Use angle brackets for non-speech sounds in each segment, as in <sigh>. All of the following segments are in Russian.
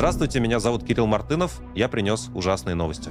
Здравствуйте, меня зовут Кирилл Мартынов. Я принес ужасные новости.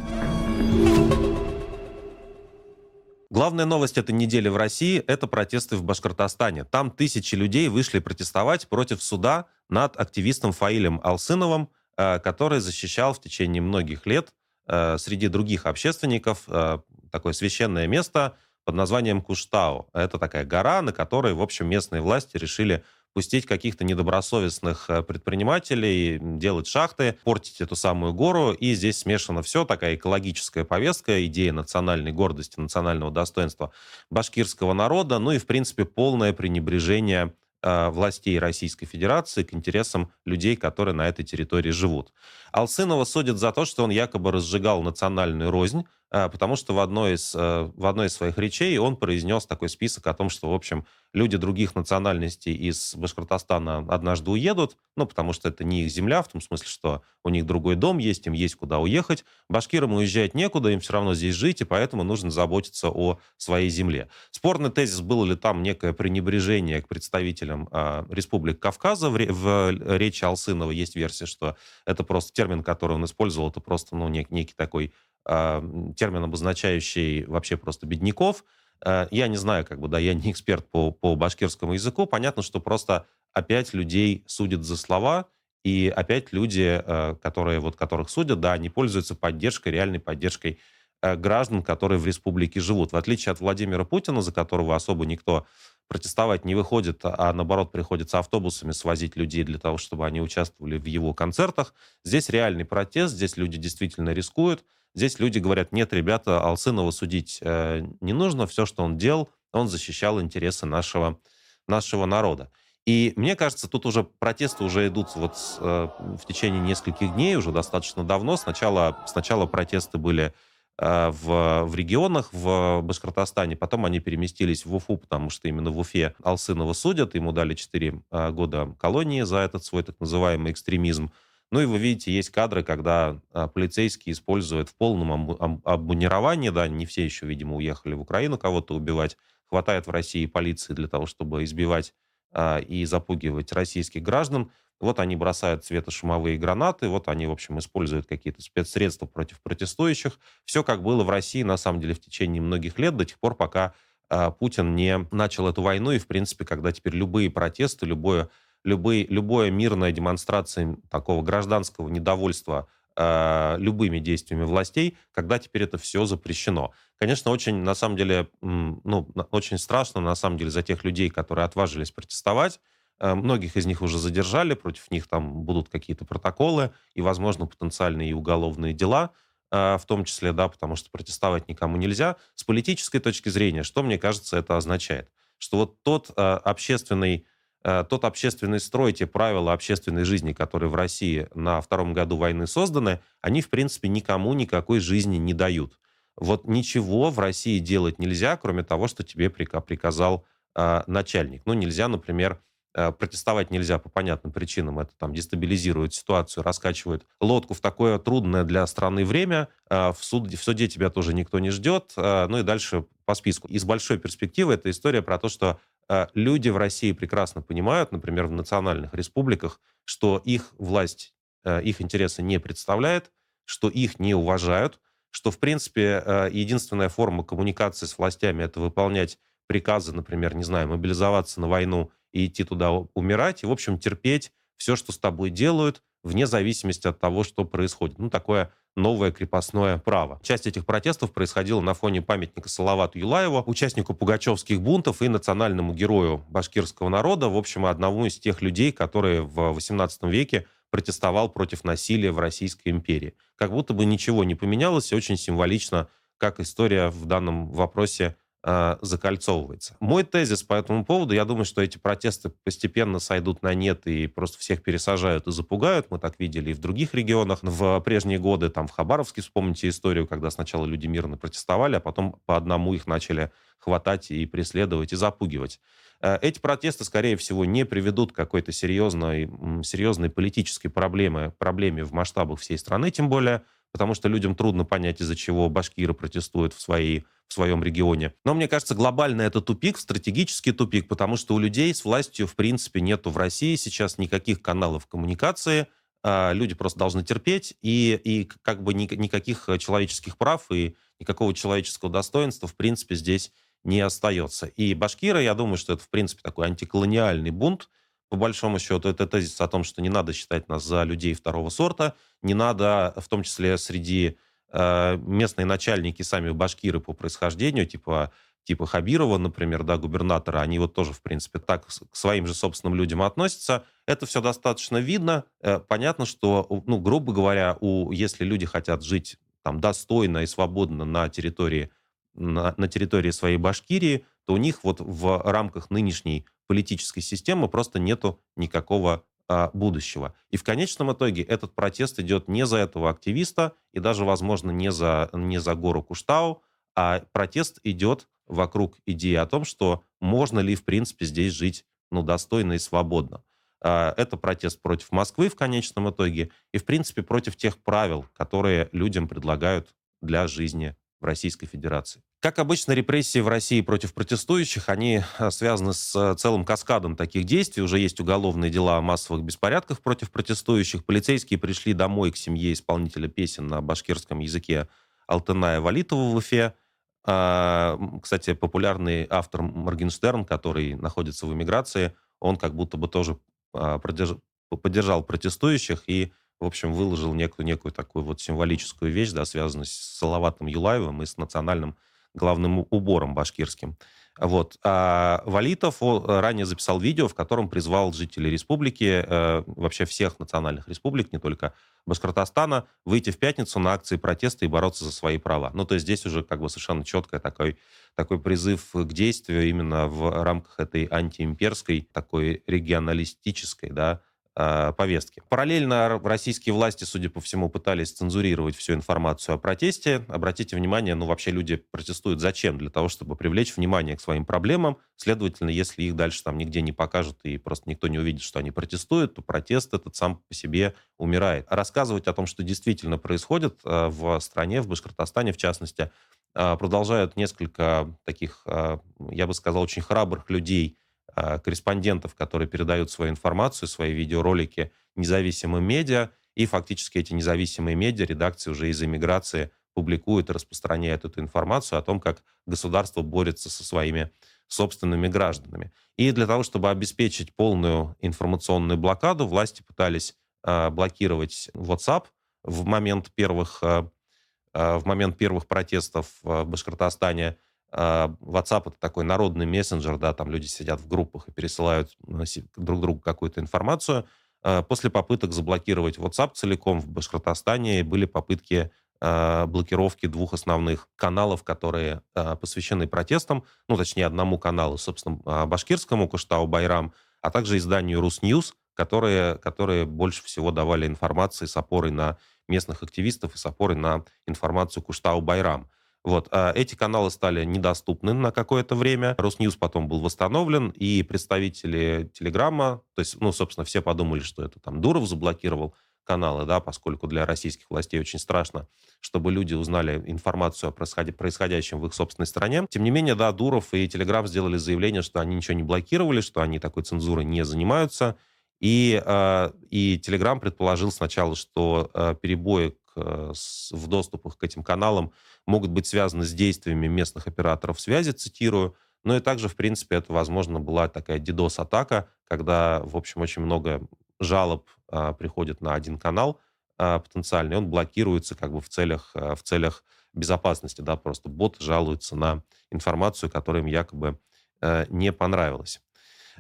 Главная новость этой недели в России – это протесты в Башкортостане. Там тысячи людей вышли протестовать против суда над активистом Фаилем Алсыновым, э, который защищал в течение многих лет э, среди других общественников э, такое священное место под названием Куштау. Это такая гора, на которой, в общем, местные власти решили пустить каких-то недобросовестных э, предпринимателей, делать шахты, портить эту самую гору. И здесь смешано все, такая экологическая повестка, идея национальной гордости, национального достоинства башкирского народа, ну и, в принципе, полное пренебрежение э, властей Российской Федерации к интересам людей, которые на этой территории живут. Алсынова судят за то, что он якобы разжигал национальную рознь, потому что в одной, из, в одной из своих речей он произнес такой список о том, что, в общем, люди других национальностей из Башкортостана однажды уедут, ну, потому что это не их земля, в том смысле, что у них другой дом есть, им есть куда уехать. Башкирам уезжать некуда, им все равно здесь жить, и поэтому нужно заботиться о своей земле. Спорный тезис, было ли там некое пренебрежение к представителям э, Республик Кавказа. В, в речи Алсынова есть версия, что это просто термин, который он использовал, это просто ну, нек, некий такой э, термин, обозначающий вообще просто бедняков, Э, я не знаю, как бы, да, я не эксперт по, по башкирскому языку. Понятно, что просто опять людей судят за слова, и опять люди, э, которые, вот, которых судят, да, они пользуются поддержкой, реальной поддержкой э, граждан, которые в республике живут. В отличие от Владимира Путина, за которого особо никто протестовать не выходит, а наоборот приходится автобусами свозить людей для того, чтобы они участвовали в его концертах. Здесь реальный протест, здесь люди действительно рискуют. Здесь люди говорят, нет, ребята, Алсынова судить э, не нужно, все, что он делал, он защищал интересы нашего, нашего народа. И мне кажется, тут уже протесты уже идут вот э, в течение нескольких дней, уже достаточно давно. Сначала, сначала протесты были э, в, в регионах в Башкортостане, потом они переместились в Уфу, потому что именно в Уфе Алсынова судят, ему дали 4 э, года колонии за этот свой так называемый экстремизм. Ну и вы видите, есть кадры, когда а, полицейские используют в полном обмунировании, да, не все еще, видимо, уехали в Украину кого-то убивать, хватает в России полиции для того, чтобы избивать а, и запугивать российских граждан. Вот они бросают светошумовые гранаты, вот они, в общем, используют какие-то спецсредства против протестующих. Все как было в России, на самом деле, в течение многих лет, до тех пор, пока а, Путин не начал эту войну, и, в принципе, когда теперь любые протесты, любое любые, любая мирная демонстрация такого гражданского недовольства э, любыми действиями властей, когда теперь это все запрещено. Конечно, очень, на самом деле, ну, очень страшно, на самом деле, за тех людей, которые отважились протестовать. Э, многих из них уже задержали, против них там будут какие-то протоколы и, возможно, потенциальные и уголовные дела, э, в том числе, да, потому что протестовать никому нельзя. С политической точки зрения, что, мне кажется, это означает? Что вот тот э, общественный тот общественный строй, те правила общественной жизни, которые в России на втором году войны созданы, они, в принципе, никому никакой жизни не дают. Вот ничего в России делать нельзя, кроме того, что тебе приказал э, начальник. Ну, нельзя, например, э, протестовать нельзя по понятным причинам. Это там дестабилизирует ситуацию, раскачивает лодку в такое трудное для страны время. Э, в, суд, в суде тебя тоже никто не ждет. Э, ну и дальше по списку. Из большой перспективы это история про то, что люди в России прекрасно понимают, например, в национальных республиках, что их власть, а, их интересы не представляет, что их не уважают, что, в принципе, а, единственная форма коммуникации с властями – это выполнять приказы, например, не знаю, мобилизоваться на войну и идти туда умирать, и, в общем, терпеть все, что с тобой делают, вне зависимости от того, что происходит. Ну, такое новое крепостное право. Часть этих протестов происходила на фоне памятника Салавату Юлаеву, участнику пугачевских бунтов и национальному герою башкирского народа, в общем, одному из тех людей, которые в XVIII веке протестовал против насилия в Российской империи. Как будто бы ничего не поменялось, и очень символично, как история в данном вопросе э, закольцовывается. Мой тезис по этому поводу, я думаю, что эти протесты постепенно сойдут на нет и просто всех пересажают и запугают. Мы так видели и в других регионах. В прежние годы, там в Хабаровске, вспомните историю, когда сначала люди мирно протестовали, а потом по одному их начали хватать и преследовать, и запугивать. Э, эти протесты, скорее всего, не приведут к какой-то серьезной, серьезной политической проблеме, проблеме в масштабах всей страны, тем более, потому что людям трудно понять, из-за чего башкиры протестуют в своей в своем регионе. Но мне кажется, глобально это тупик, стратегический тупик, потому что у людей с властью, в принципе, нету в России сейчас никаких каналов коммуникации, а, люди просто должны терпеть, и, и как бы никаких человеческих прав и никакого человеческого достоинства, в принципе, здесь не остается. И башкиры, я думаю, что это, в принципе, такой антиколониальный бунт, по большому счету, это тезис о том, что не надо считать нас за людей второго сорта, не надо, в том числе среди э, местные начальники, сами башкиры по происхождению, типа типа Хабирова, например, да, губернатора, они вот тоже, в принципе, так к своим же собственным людям относятся. Это все достаточно видно. Э, понятно, что, ну, грубо говоря, у, если люди хотят жить там достойно и свободно на территории, на, на территории своей Башкирии, то у них вот в рамках нынешней политической системы просто нету никакого а, будущего. И в конечном итоге этот протест идет не за этого активиста и даже, возможно, не за, не за гору Куштау, а протест идет вокруг идеи о том, что можно ли, в принципе, здесь жить ну, достойно и свободно. А, это протест против Москвы в конечном итоге и, в принципе, против тех правил, которые людям предлагают для жизни в Российской Федерации. Как обычно, репрессии в России против протестующих, они а, связаны с целым каскадом таких действий. Уже есть уголовные дела о массовых беспорядках против протестующих. Полицейские пришли домой к семье исполнителя песен на башкирском языке Алтыная Валитова в Уфе. А, кстати, популярный автор Моргенштерн, который находится в эмиграции, он как будто бы тоже а, поддержал протестующих и, в общем, выложил некую, некую такую вот символическую вещь, да, связанную с Салаватом Юлаевым и с национальным главным убором башкирским. Вот. А Валитов ранее записал видео, в котором призвал жителей республики, э, вообще всех национальных республик, не только Башкортостана, выйти в пятницу на акции протеста и бороться за свои права. Ну, то есть здесь уже как бы совершенно четкий такой, такой призыв к действию именно в рамках этой антиимперской, такой регионалистической, да, Э, повестки. Параллельно российские власти, судя по всему, пытались цензурировать всю информацию о протесте. Обратите внимание, ну вообще люди протестуют зачем? Для того, чтобы привлечь внимание к своим проблемам. Следовательно, если их дальше там нигде не покажут и просто никто не увидит, что они протестуют, то протест этот сам по себе умирает. А рассказывать о том, что действительно происходит э, в стране, в Башкортостане в частности, э, продолжают несколько таких, я бы сказал, очень храбрых людей, корреспондентов, которые передают свою информацию, свои видеоролики независимым медиа, и фактически эти независимые медиа, редакции уже из эмиграции публикуют и распространяют эту информацию о том, как государство борется со своими собственными гражданами. И для того, чтобы обеспечить полную информационную блокаду, власти пытались э, блокировать WhatsApp в момент первых, э, в момент первых протестов в Башкортостане – а, WhatsApp это такой народный мессенджер, да, там люди сидят в группах и пересылают друг другу какую-то информацию. А, после попыток заблокировать WhatsApp целиком в Башкортостане были попытки а, блокировки двух основных каналов, которые посвящены протестам, ну, точнее, одному каналу, собственно, башкирскому, Куштау Байрам, а также изданию Русньюз, которые, которые больше всего давали информации с опорой на местных активистов и с опорой на информацию Куштау Байрам. Вот. А эти каналы стали недоступны на какое-то время. Росньюз потом был восстановлен, и представители Телеграма, то есть, ну, собственно, все подумали, что это там Дуров заблокировал каналы, да, поскольку для российских властей очень страшно, чтобы люди узнали информацию о происходящем в их собственной стране. Тем не менее, да, Дуров и Телеграм сделали заявление, что они ничего не блокировали, что они такой цензурой не занимаются. И, э, и Телеграм предположил сначала, что э, перебои в доступах к этим каналам могут быть связаны с действиями местных операторов связи, цитирую. Ну и также, в принципе, это, возможно, была такая DDoS-атака, когда, в общем, очень много жалоб а, приходит на один канал а, потенциальный, он блокируется как бы в целях, а, в целях безопасности, да, просто бот жалуется на информацию, которая им якобы а, не понравилась.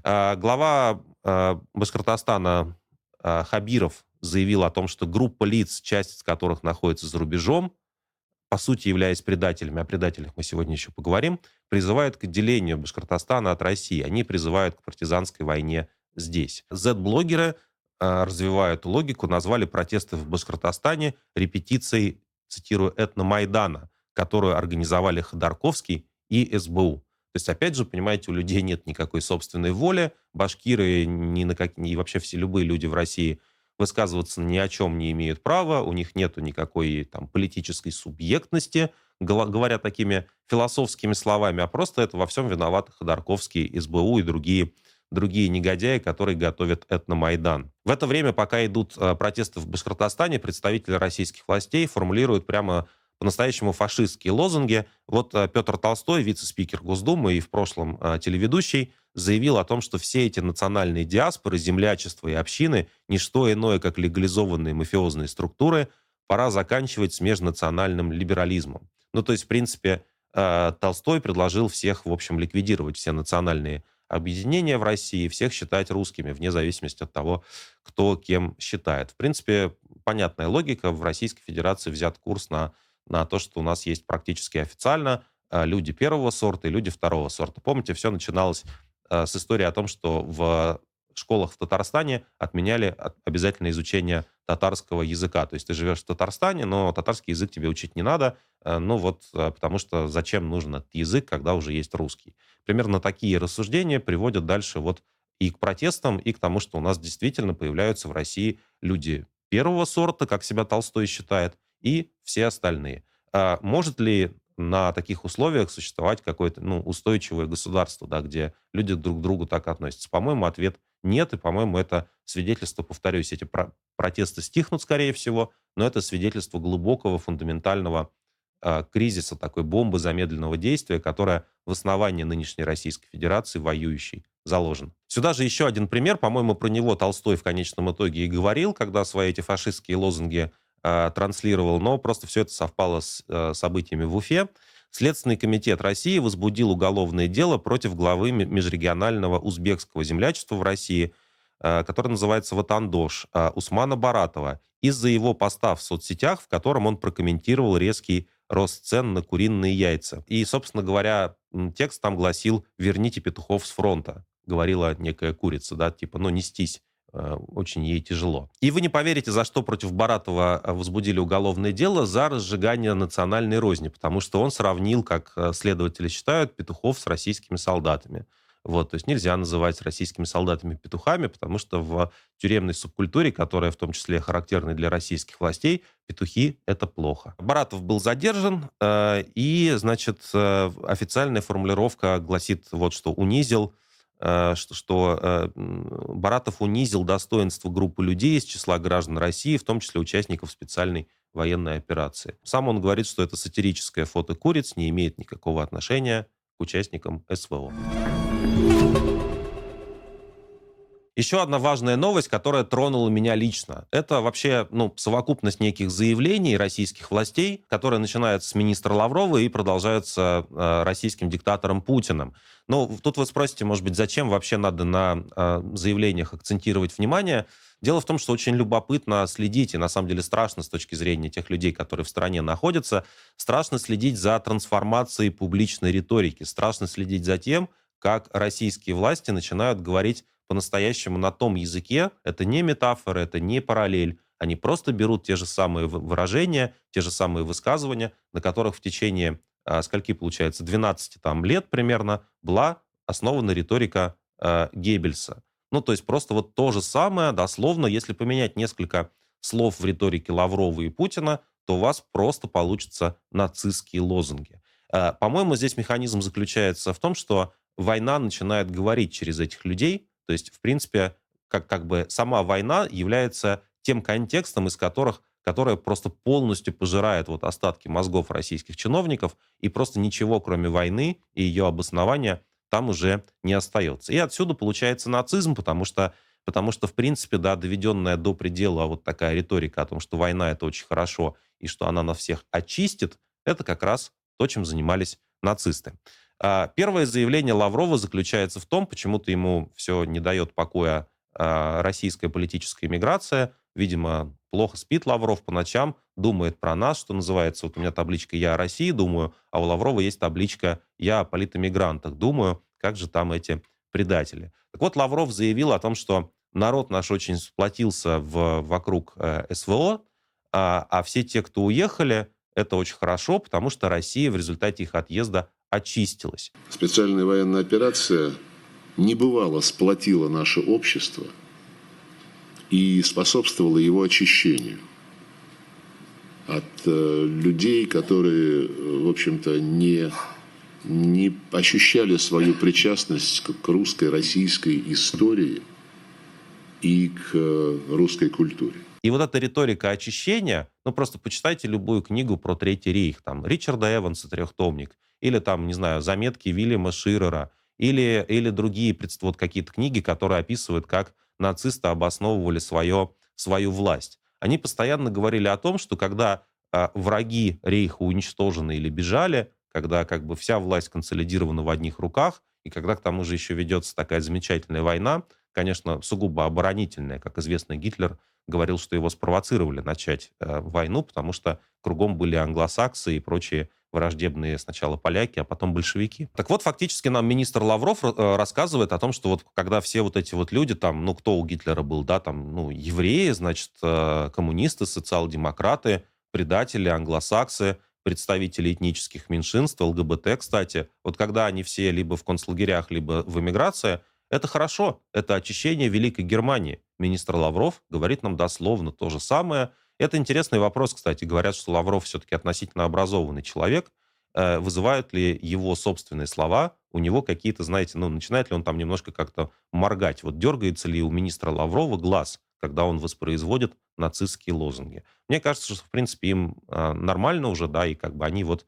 А, глава а, Башкортостана а, Хабиров заявил о том, что группа лиц, часть из которых находится за рубежом, по сути, являясь предателями, о предателях мы сегодня еще поговорим, призывают к отделению Башкортостана от России. Они призывают к партизанской войне здесь. Z-блогеры э, развивают логику, назвали протесты в Башкортостане репетицией, цитирую, этномайдана, которую организовали Ходорковский и СБУ. То есть, опять же, понимаете, у людей нет никакой собственной воли. Башкиры ни на как... и вообще все любые люди в России высказываться ни о чем не имеют права, у них нет никакой там, политической субъектности, говоря такими философскими словами, а просто это во всем виноваты Ходорковский, СБУ и другие другие негодяи, которые готовят этномайдан. В это время, пока идут э, протесты в Башкортостане, представители российских властей формулируют прямо по-настоящему фашистские лозунги. Вот э, Петр Толстой, вице-спикер Госдумы и в прошлом э, телеведущий, заявил о том, что все эти национальные диаспоры, землячества и общины – не что иное, как легализованные мафиозные структуры, пора заканчивать с межнациональным либерализмом. Ну, то есть, в принципе, э, Толстой предложил всех, в общем, ликвидировать все национальные объединения в России, всех считать русскими, вне зависимости от того, кто кем считает. В принципе, понятная логика. В Российской Федерации взят курс на, на то, что у нас есть практически официально э, люди первого сорта и люди второго сорта. Помните, все начиналось с истории о том, что в школах в Татарстане отменяли обязательное изучение татарского языка. То есть ты живешь в Татарстане, но татарский язык тебе учить не надо, э, ну вот э, потому что зачем нужен этот язык, когда уже есть русский. Примерно такие рассуждения приводят дальше вот и к протестам, и к тому, что у нас действительно появляются в России люди первого сорта, как себя Толстой считает, и все остальные. А может ли на таких условиях существовать какое-то ну, устойчивое государство, да, где люди друг к другу так относятся? По-моему, ответ нет, и, по-моему, это свидетельство, повторюсь, эти про- протесты стихнут, скорее всего, но это свидетельство глубокого, фундаментального э, кризиса, такой бомбы замедленного действия, которая в основании нынешней Российской Федерации, воюющей, заложен. Сюда же еще один пример, по-моему, про него Толстой в конечном итоге и говорил, когда свои эти фашистские лозунги транслировал, но просто все это совпало с э, событиями в Уфе. Следственный комитет России возбудил уголовное дело против главы межрегионального узбекского землячества в России, э, который называется Ватандош, э, Усмана Баратова, из-за его поста в соцсетях, в котором он прокомментировал резкий рост цен на куриные яйца. И, собственно говоря, текст там гласил «верните петухов с фронта», говорила некая курица, да, типа, ну, нестись очень ей тяжело. И вы не поверите, за что против Баратова э, возбудили уголовное дело за разжигание национальной розни, потому что он сравнил, как э, следователи считают, петухов с российскими солдатами. Вот, то есть нельзя называть российскими солдатами петухами, потому что в тюремной субкультуре, которая в том числе характерна для российских властей, петухи — это плохо. Баратов был задержан, и, значит, официальная формулировка гласит вот что «унизил Э, что, что э, Баратов унизил достоинство группы людей из числа граждан России, в том числе участников специальной военной операции. Сам он говорит, что это сатирическое фото куриц не имеет никакого отношения к участникам СВО. Еще одна важная новость, которая тронула меня лично. Это вообще ну, совокупность неких заявлений российских властей, которые начинаются с министра Лаврова и продолжаются э, российским диктатором Путиным. Ну, тут вы спросите, может быть, зачем вообще надо на э, заявлениях акцентировать внимание? Дело в том, что очень любопытно следить, и на самом деле страшно с точки зрения тех людей, которые в стране находятся, страшно следить за трансформацией публичной риторики, страшно следить за тем, как российские власти начинают говорить по-настоящему на том языке. Это не метафора, это не параллель. Они просто берут те же самые выражения, те же самые высказывания, на которых в течение, а, скольки получается, 12 там, лет примерно была основана риторика э, Геббельса. Ну, то есть просто вот то же самое, дословно, если поменять несколько слов в риторике Лаврова и Путина, то у вас просто получатся нацистские лозунги. Э, по-моему, здесь механизм заключается в том, что война начинает говорить через этих людей, то есть, в принципе, как, как бы сама война является тем контекстом, из которых которая просто полностью пожирает вот остатки мозгов российских чиновников, и просто ничего, кроме войны и ее обоснования, там уже не остается. И отсюда получается нацизм, потому что, потому что в принципе, да, доведенная до предела вот такая риторика о том, что война — это очень хорошо, и что она на всех очистит, это как раз то, чем занимались нацисты. А, первое заявление Лаврова заключается в том, почему-то ему все не дает покоя а, российская политическая иммиграция. Видимо, плохо спит Лавров по ночам, думает про нас, что называется. Вот у меня табличка «Я о России думаю», а у Лаврова есть табличка «Я о политэмигрантах думаю». Как же там эти предатели? Так вот, Лавров заявил о том, что народ наш очень сплотился в, вокруг э, СВО, а, а все те, кто уехали, это очень хорошо, потому что Россия в результате их отъезда очистилась. Специальная военная операция небывало сплотила наше общество и способствовала его очищению от э, людей, которые, в общем-то, не, не ощущали свою причастность к русской, российской истории и к э, русской культуре. И вот эта риторика очищения, ну просто почитайте любую книгу про Третий рейх, там, Ричарда Эванса «Трехтомник», или там, не знаю, заметки Вильяма Ширера, или, или другие вот какие-то книги, которые описывают, как нацисты обосновывали свое, свою власть. Они постоянно говорили о том, что когда э, враги рейха уничтожены или бежали, когда как бы вся власть консолидирована в одних руках, и когда к тому же еще ведется такая замечательная война, конечно, сугубо оборонительная, как известно, Гитлер говорил, что его спровоцировали начать э, войну, потому что кругом были англосаксы и прочие враждебные сначала поляки, а потом большевики. Так вот, фактически нам министр Лавров э, рассказывает о том, что вот когда все вот эти вот люди, там, ну, кто у Гитлера был, да, там, ну, евреи, значит, э, коммунисты, социал-демократы, предатели, англосаксы, представители этнических меньшинств, ЛГБТ, кстати, вот когда они все либо в концлагерях, либо в эмиграции, это хорошо, это очищение Великой Германии. Министр Лавров говорит нам дословно то же самое. Это интересный вопрос, кстати. Говорят, что Лавров все-таки относительно образованный человек. Э, вызывают ли его собственные слова у него какие-то, знаете, ну, начинает ли он там немножко как-то моргать? Вот дергается ли у министра Лаврова глаз, когда он воспроизводит нацистские лозунги? Мне кажется, что, в принципе, им э, нормально уже, да, и как бы они вот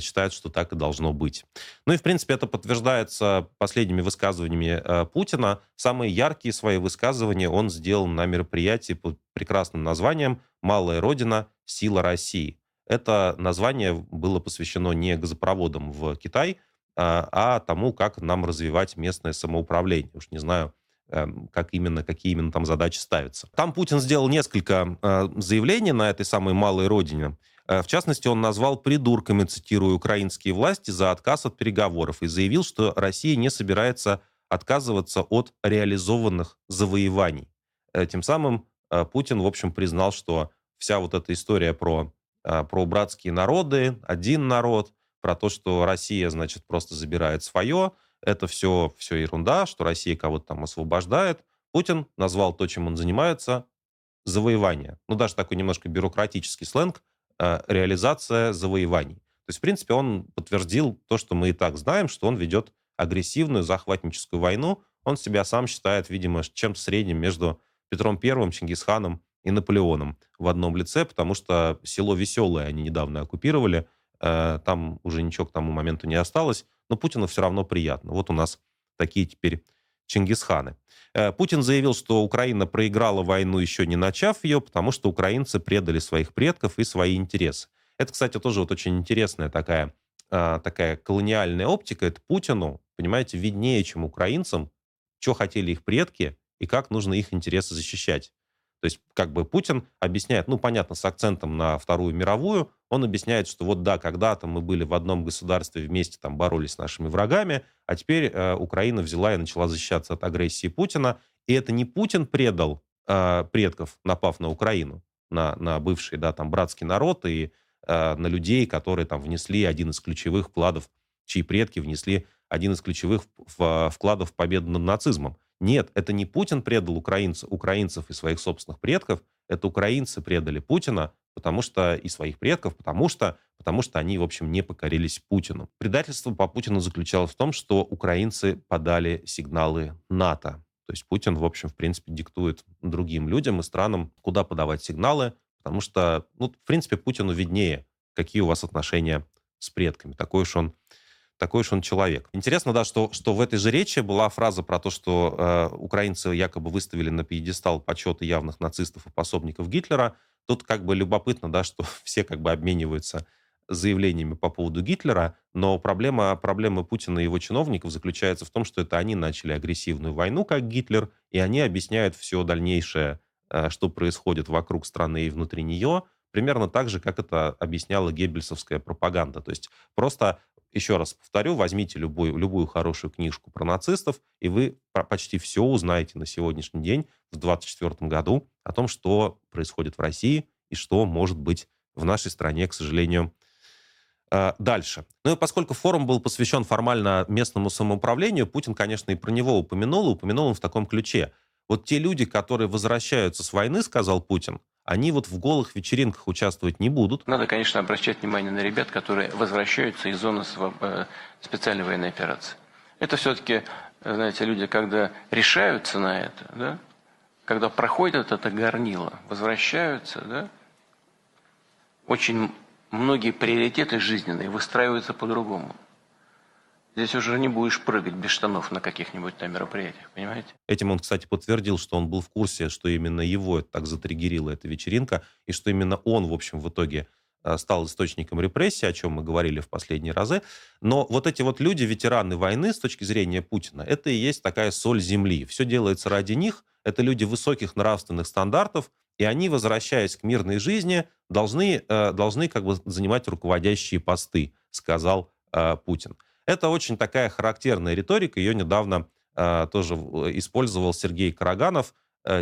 считают, что так и должно быть. Ну и, в принципе, это подтверждается последними высказываниями э, Путина. Самые яркие свои высказывания он сделал на мероприятии под прекрасным названием «Малая Родина. Сила России». Это название было посвящено не газопроводам в Китай, а, а тому, как нам развивать местное самоуправление. Уж не знаю, эм, как именно, какие именно там задачи ставятся. Там Путин сделал несколько э, заявлений на этой самой малой родине. Э, в частности, он назвал придурками, цитирую, украинские власти за отказ от переговоров и заявил, что Россия не собирается отказываться от реализованных завоеваний. Э, тем самым э, Путин, в общем, признал, что вся вот эта история про, про братские народы, один народ, про то, что Россия, значит, просто забирает свое, это все, все ерунда, что Россия кого-то там освобождает. Путин назвал то, чем он занимается, завоевание. Ну, даже такой немножко бюрократический сленг – реализация завоеваний. То есть, в принципе, он подтвердил то, что мы и так знаем, что он ведет агрессивную захватническую войну. Он себя сам считает, видимо, чем-то средним между Петром Первым, Чингисханом и Наполеоном в одном лице, потому что село Веселое они недавно оккупировали, э, там уже ничего к тому моменту не осталось, но Путину все равно приятно. Вот у нас такие теперь Чингисханы. Э, Путин заявил, что Украина проиграла войну, еще не начав ее, потому что украинцы предали своих предков и свои интересы. Это, кстати, тоже вот очень интересная такая, а, такая колониальная оптика. Это Путину, понимаете, виднее, чем украинцам, что хотели их предки и как нужно их интересы защищать. То есть как бы Путин объясняет, ну, понятно, с акцентом на Вторую мировую, он объясняет, что вот да, когда-то мы были в одном государстве вместе, там боролись с нашими врагами, а теперь э, Украина взяла и начала защищаться от агрессии Путина. И это не Путин предал э, предков, напав на Украину, на, на бывший, да, там, братский народ и э, на людей, которые там внесли один из ключевых вкладов, чьи предки внесли один из ключевых вкладов в победу над нацизмом. Нет, это не Путин предал украинцев, украинцев и своих собственных предков, это украинцы предали Путина, потому что и своих предков, потому что, потому что они, в общем, не покорились Путину. Предательство по Путину заключалось в том, что украинцы подали сигналы НАТО. То есть Путин, в общем, в принципе, диктует другим людям и странам, куда подавать сигналы, потому что, ну, в принципе, Путину виднее, какие у вас отношения с предками. Такой уж он такой уж он человек. Интересно, да, что, что в этой же речи была фраза про то, что э, украинцы якобы выставили на пьедестал почета явных нацистов и пособников Гитлера. Тут как бы любопытно, да, что <laughs> все как бы обмениваются заявлениями по поводу Гитлера, но проблема, проблема Путина и его чиновников заключается в том, что это они начали агрессивную войну, как Гитлер, и они объясняют все дальнейшее, э, что происходит вокруг страны и внутри нее, примерно так же, как это объясняла геббельсовская пропаганда. То есть просто еще раз повторю, возьмите любую, любую хорошую книжку про нацистов, и вы почти все узнаете на сегодняшний день, в 2024 году, о том, что происходит в России и что может быть в нашей стране, к сожалению, э, дальше. Ну и поскольку форум был посвящен формально местному самоуправлению, Путин, конечно, и про него упомянул, и упомянул он в таком ключе. Вот те люди, которые возвращаются с войны, сказал Путин, они вот в голых вечеринках участвовать не будут. Надо, конечно, обращать внимание на ребят, которые возвращаются из зоны э, специальной военной операции. Это все-таки, знаете, люди, когда решаются на это, да, когда проходят это горнило, возвращаются, да, очень многие приоритеты жизненные выстраиваются по-другому. Здесь уже не будешь прыгать без штанов на каких-нибудь там мероприятиях, понимаете? Этим он, кстати, подтвердил, что он был в курсе, что именно его так затриггерила эта вечеринка, и что именно он, в общем, в итоге э, стал источником репрессий, о чем мы говорили в последние разы. Но вот эти вот люди, ветераны войны, с точки зрения Путина, это и есть такая соль земли. Все делается ради них. Это люди высоких нравственных стандартов, и они, возвращаясь к мирной жизни, должны, э, должны как бы занимать руководящие посты, сказал э, Путин. Это очень такая характерная риторика. Ее недавно э, тоже использовал Сергей Караганов,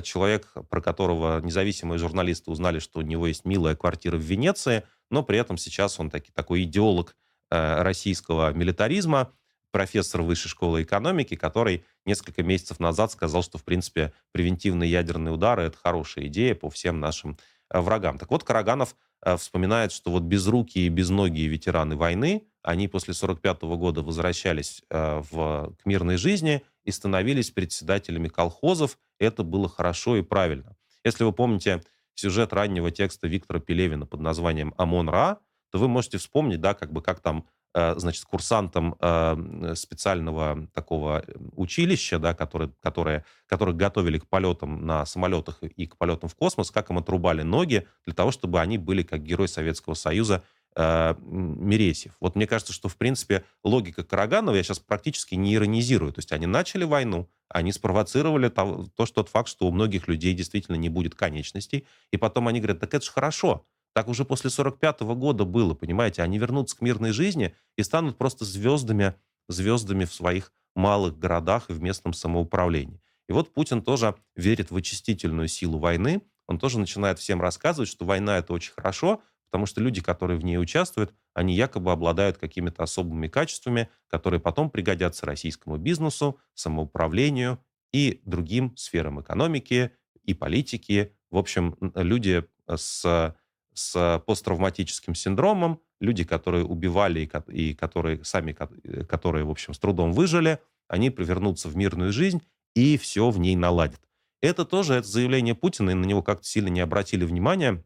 человек, про которого независимые журналисты узнали, что у него есть милая квартира в Венеции, но при этом сейчас он таки, такой идеолог российского милитаризма, профессор высшей школы экономики, который несколько месяцев назад сказал, что, в принципе, превентивные ядерные удары – это хорошая идея по всем нашим э, врагам. Так вот, Караганов э, вспоминает, что вот безрукие и безногие ветераны войны, они после 1945 года возвращались э, в, к мирной жизни и становились председателями колхозов. Это было хорошо и правильно. Если вы помните сюжет раннего текста Виктора Пелевина под названием «Амон-Ра», то вы можете вспомнить, да, как бы как там значит, курсантам э, специального такого училища, да, которые, которые, которых готовили к полетам на самолетах и к полетам в космос, как им отрубали ноги для того, чтобы они были как герой Советского Союза э, Мересьев. Вот мне кажется, что, в принципе, логика Караганова, я сейчас практически не иронизирую. То есть они начали войну, они спровоцировали то, что тот факт, что у многих людей действительно не будет конечностей, и потом они говорят, так это же хорошо, так уже после 45 -го года было, понимаете? Они вернутся к мирной жизни и станут просто звездами, звездами в своих малых городах и в местном самоуправлении. И вот Путин тоже верит в очистительную силу войны. Он тоже начинает всем рассказывать, что война это очень хорошо, потому что люди, которые в ней участвуют, они якобы обладают какими-то особыми качествами, которые потом пригодятся российскому бизнесу, самоуправлению и другим сферам экономики и политики. В общем, люди с с посттравматическим синдромом, люди, которые убивали и, которые сами, э, которые, в общем, с трудом выжили, они провернутся в мирную жизнь и все в ней наладят. Это тоже это заявление Путина, и на него как-то сильно не обратили внимания,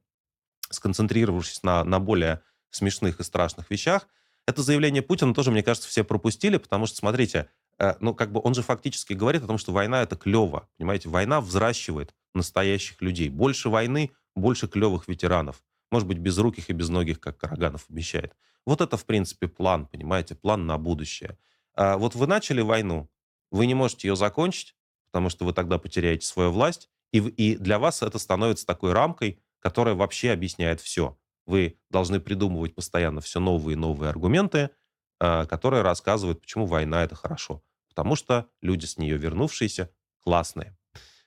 сконцентрировавшись на, на более смешных и страшных вещах. Это заявление Путина тоже, мне кажется, все пропустили, потому что, смотрите, э, ну, как бы он же фактически говорит о том, что война — это клево, понимаете? Война взращивает настоящих людей. Больше войны, больше клевых ветеранов может быть, без руких и без ногих, как Караганов обещает. Вот это, в принципе, план, понимаете, план на будущее. А вот вы начали войну, вы не можете ее закончить, потому что вы тогда потеряете свою власть, и, и для вас это становится такой рамкой, которая вообще объясняет все. Вы должны придумывать постоянно все новые и новые аргументы, а, которые рассказывают, почему война это хорошо. Потому что люди с нее вернувшиеся классные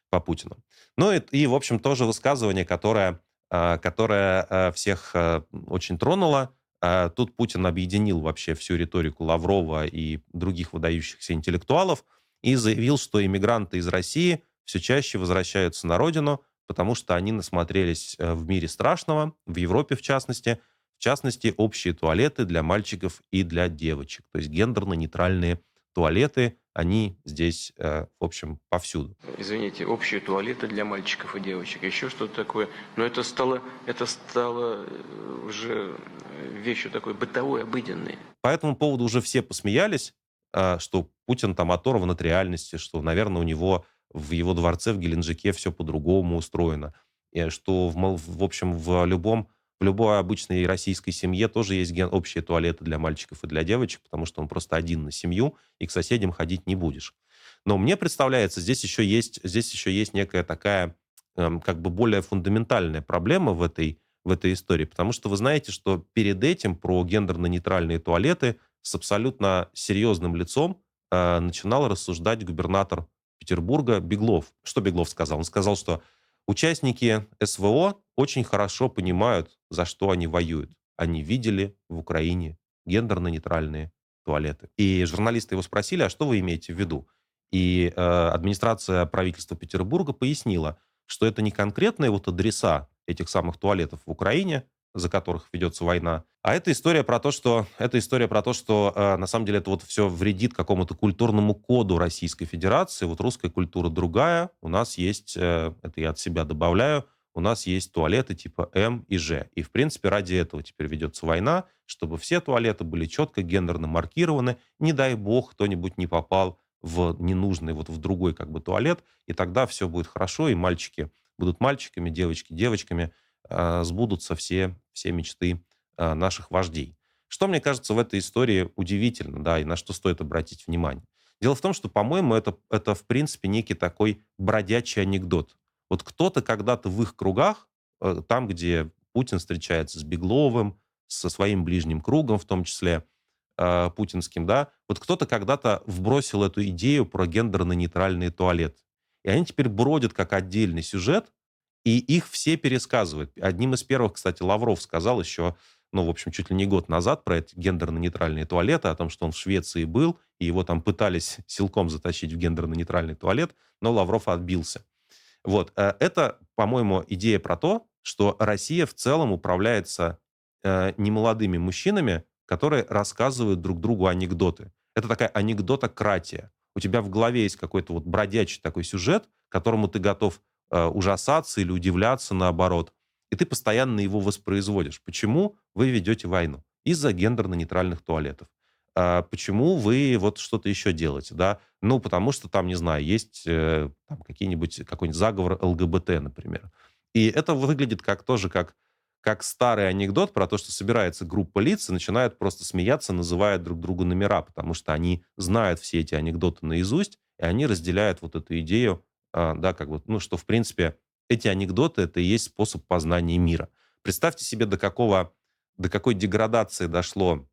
по Путину. Ну и, и в общем, тоже высказывание, которое которая а, всех а, очень тронула. Тут Путин объединил вообще всю риторику Лаврова и других выдающихся интеллектуалов и заявил, что иммигранты из России все чаще возвращаются на родину, потому что они насмотрелись э, в мире страшного, в Европе в частности, в частности, общие туалеты для мальчиков и для девочек, то есть гендерно-нейтральные туалеты, они здесь, э, в общем, повсюду. Извините, общие туалеты для мальчиков и девочек, еще что-то такое. Но это стало, это стало э, уже вещью такой бытовой, обыденной. По этому поводу уже все посмеялись, э, что Путин там оторван от реальности, что, наверное, у него в его дворце в Геленджике все по-другому устроено. И что, в, в общем, в любом в любой обычной российской семье тоже есть общие туалеты для мальчиков и для девочек, потому что он просто один на семью, и к соседям ходить не будешь. Но мне представляется, здесь еще есть, здесь еще есть некая такая эм, как бы более фундаментальная проблема в этой, в этой истории, потому что вы знаете, что перед этим про гендерно-нейтральные туалеты с абсолютно серьезным лицом э, начинал рассуждать губернатор Петербурга Беглов. Что Беглов сказал? Он сказал, что Участники СВО очень хорошо понимают, за что они воюют. Они видели в Украине гендерно-нейтральные туалеты. И журналисты его спросили, а что вы имеете в виду? И э, администрация правительства Петербурга пояснила, что это не конкретные вот адреса этих самых туалетов в Украине, за которых ведется война. А это история про то, что, это история про то, что э, на самом деле это вот все вредит какому-то культурному коду Российской Федерации. Вот русская культура другая. У нас есть, э, это я от себя добавляю, у нас есть туалеты типа М и Ж. И, в принципе, ради этого теперь ведется война, чтобы все туалеты были четко гендерно маркированы. Не дай бог, кто-нибудь не попал в ненужный, вот в другой как бы туалет, и тогда все будет хорошо, и мальчики будут мальчиками, девочки девочками, э, сбудутся все, все мечты э, наших вождей. Что, мне кажется, в этой истории удивительно, да, и на что стоит обратить внимание. Дело в том, что, по-моему, это, это в принципе, некий такой бродячий анекдот. Вот кто-то когда-то в их кругах, э, там, где Путин встречается с Бегловым, со своим ближним кругом в том числе, э, путинским, да, вот кто-то когда-то вбросил эту идею про гендерно-нейтральный туалет. И они теперь бродят как отдельный сюжет, и их все пересказывают. Одним из первых, кстати, Лавров сказал еще, ну, в общем, чуть ли не год назад про эти гендерно-нейтральные туалеты, о том, что он в Швеции был, и его там пытались силком затащить в гендерно-нейтральный туалет, но Лавров отбился. Вот. Э, это, по-моему, идея про то, что Россия в целом управляется э, немолодыми мужчинами, которые рассказывают друг другу анекдоты. Это такая анекдотократия. У тебя в голове есть какой-то вот бродячий такой сюжет, которому ты готов э, ужасаться или удивляться наоборот. И ты постоянно его воспроизводишь. Почему вы ведете войну? Из-за гендерно-нейтральных туалетов. А почему вы вот что-то еще делаете, да? Ну, потому что там, не знаю, есть э, там какие-нибудь, какой-нибудь заговор ЛГБТ, например. И это выглядит как тоже как, как старый анекдот про то, что собирается группа лиц и начинают просто смеяться, называя друг другу номера, потому что они знают все эти анекдоты наизусть, и они разделяют вот эту идею, а, да, как вот, ну, что, в принципе, эти анекдоты — это и есть способ познания мира. Представьте себе, до какого, до какой деградации дошло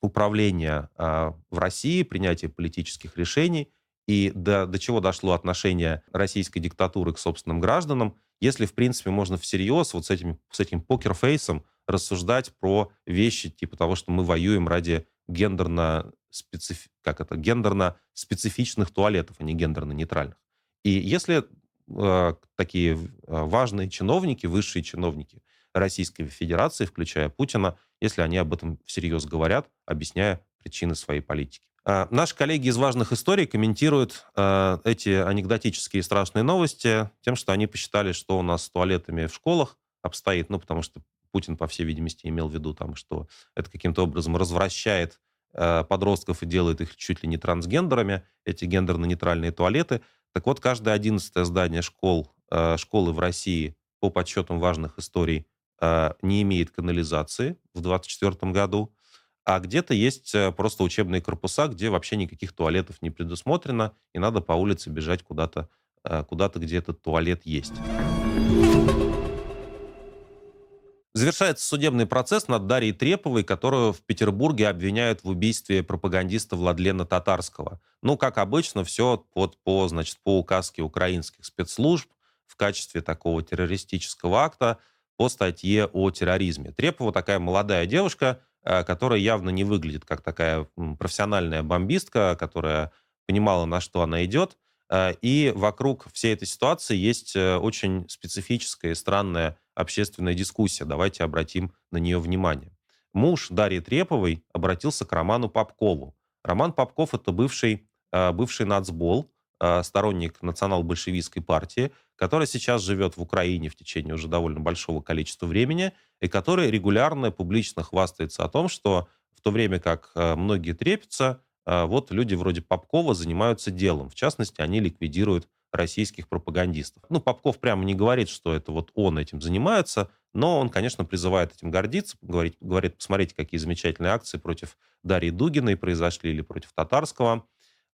управление а, в России, принятие политических решений и до, до чего дошло отношение российской диктатуры к собственным гражданам, если, в принципе, можно всерьез вот с этим, с этим покерфейсом рассуждать про вещи типа того, что мы воюем ради гендерно, специфи... как это, гендерно специфичных туалетов, а не гендерно-нейтральных. И если э, такие важные чиновники, высшие чиновники Российской Федерации, включая Путина, если они об этом всерьез говорят, объясняя причины своей политики. А, наши коллеги из важных историй комментируют э, эти анекдотические страшные новости тем, что они посчитали, что у нас с туалетами в школах обстоит, ну, потому что Путин, по всей видимости, имел в виду, там, что это каким-то образом развращает э, подростков и делает их чуть ли не трансгендерами, эти гендерно-нейтральные туалеты. Так вот, каждое одиннадцатое здание школ, э, школы в России по подсчетам важных историй не имеет канализации в 2024 году, а где-то есть э, просто учебные корпуса, где вообще никаких туалетов не предусмотрено, и надо по улице бежать куда-то, э, куда-то где этот туалет есть. Завершается судебный процесс над Дарьей Треповой, которую в Петербурге обвиняют в убийстве пропагандиста Владлена Татарского. Ну, как обычно, все вот по, значит, по указке украинских спецслужб в качестве такого террористического акта – по статье о терроризме. Трепова такая молодая девушка, э, которая явно не выглядит как такая профессиональная бомбистка, которая понимала, на что она идет. Э, и вокруг всей этой ситуации есть э, очень специфическая и странная общественная дискуссия. Давайте обратим на нее внимание. Муж Дарьи Треповой обратился к Роману Попкову. Роман Попков – это бывший, бывший нацбол, сторонник национал-большевистской партии, который сейчас живет в Украине в течение уже довольно большого количества времени, и который регулярно публично хвастается о том, что в то время как э, многие трепятся, э, вот люди вроде Попкова занимаются делом. В частности, они ликвидируют российских пропагандистов. Ну, Попков прямо не говорит, что это вот он этим занимается, но он, конечно, призывает этим гордиться, говорит, говорит посмотрите, какие замечательные акции против Дарьи Дугиной произошли или против Татарского.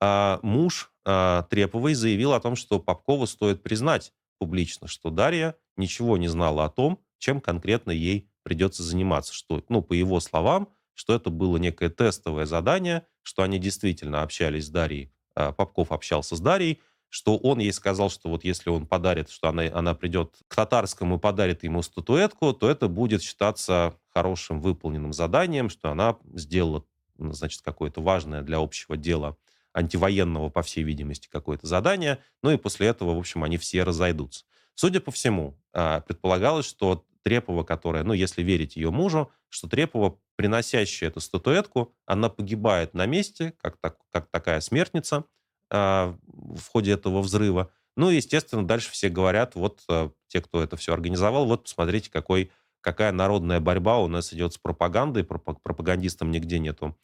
А муж а, Треповой заявил о том, что Попкову стоит признать публично, что Дарья ничего не знала о том, чем конкретно ей придется заниматься. Что, ну, по его словам, что это было некое тестовое задание, что они действительно общались с Дарьей, а, Попков общался с Дарьей, что он ей сказал, что вот если он подарит, что она, она придет к татарскому и подарит ему статуэтку, то это будет считаться хорошим выполненным заданием, что она сделала, значит, какое-то важное для общего дела антивоенного, по всей видимости, какое-то задание. Ну и после этого, в общем, они все разойдутся. Судя по всему, а, предполагалось, что Трепова, которая, ну, если верить ее мужу, что Трепова, приносящая эту статуэтку, она погибает на месте, как, так, как такая смертница э, в ходе этого взрыва. Ну естественно, дальше все говорят, вот э, те, кто это все организовал, вот посмотрите, какой, какая народная борьба у нас идет с пропагандой, пропагандистам нигде нету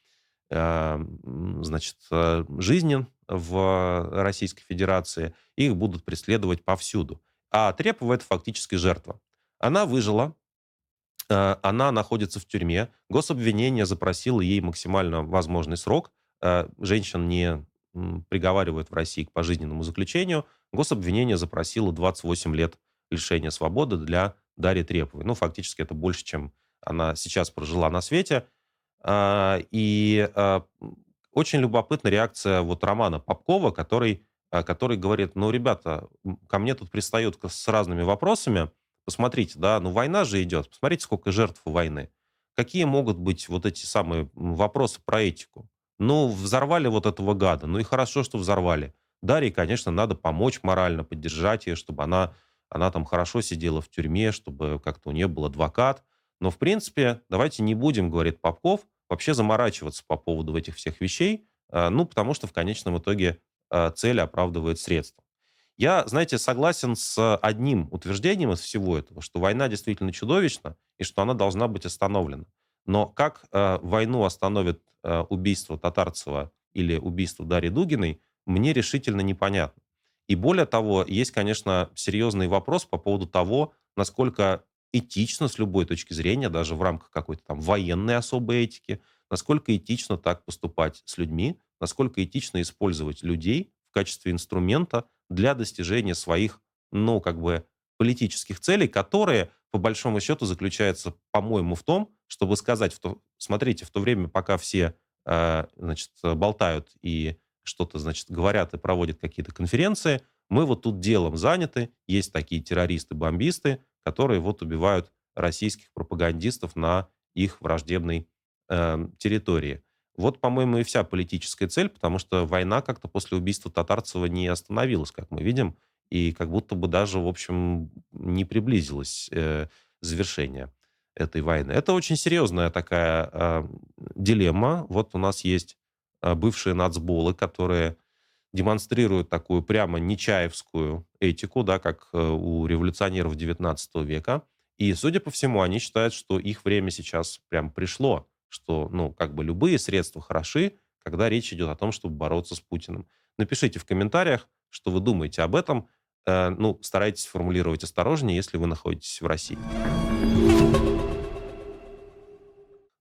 значит, э, жизни в Российской Федерации, их будут преследовать повсюду. А Трепова это фактически жертва. Она выжила, э, она находится в тюрьме. Гособвинение запросило ей максимально возможный срок. Э, женщин не приговаривают в России к пожизненному заключению. Гособвинение запросило 28 лет лишения свободы для Дарьи Треповой. Ну, фактически это больше, чем она сейчас прожила на свете. Э, и очень любопытна реакция вот Романа Попкова, который, который говорит, ну, ребята, ко мне тут пристают с разными вопросами, Посмотрите, да, ну война же идет. Посмотрите, сколько жертв войны. Какие могут быть вот эти самые вопросы про этику? Ну, взорвали вот этого гада. Ну и хорошо, что взорвали. Дарье, конечно, надо помочь морально, поддержать ее, чтобы она, она там хорошо сидела в тюрьме, чтобы как-то у нее был адвокат. Но, в принципе, давайте не будем, говорит Попков, вообще заморачиваться по поводу этих всех вещей, а, ну, потому что в конечном итоге а, цель оправдывает средства. Я, знаете, согласен с одним утверждением из всего этого, что война действительно чудовищна и что она должна быть остановлена. Но как э, войну остановит э, убийство Татарцева или убийство Дарьи Дугиной, мне решительно непонятно. И более того, есть, конечно, серьезный вопрос по поводу того, насколько этично с любой точки зрения, даже в рамках какой-то там военной особой этики, насколько этично так поступать с людьми, насколько этично использовать людей в качестве инструмента для достижения своих, ну, как бы, политических целей, которые, по большому счету, заключаются, по-моему, в том, чтобы сказать, в то, смотрите, в то время, пока все, э, значит, болтают и что-то, значит, говорят и проводят какие-то конференции, мы вот тут делом заняты, есть такие террористы-бомбисты, которые вот убивают российских пропагандистов на их враждебной э, территории. Вот, по-моему, и вся политическая цель, потому что война как-то после убийства Татарцева не остановилась, как мы видим, и как будто бы даже, в общем, не приблизилось э, завершение этой войны. Это очень серьезная такая э, дилемма. Вот у нас есть э, бывшие нацболы, которые демонстрируют такую прямо нечаевскую этику, да, как э, у революционеров XIX века. И, судя по всему, они считают, что их время сейчас прям пришло что, ну, как бы любые средства хороши, когда речь идет о том, чтобы бороться с Путиным. Напишите в комментариях, что вы думаете об этом. Э, ну, старайтесь формулировать осторожнее, если вы находитесь в России.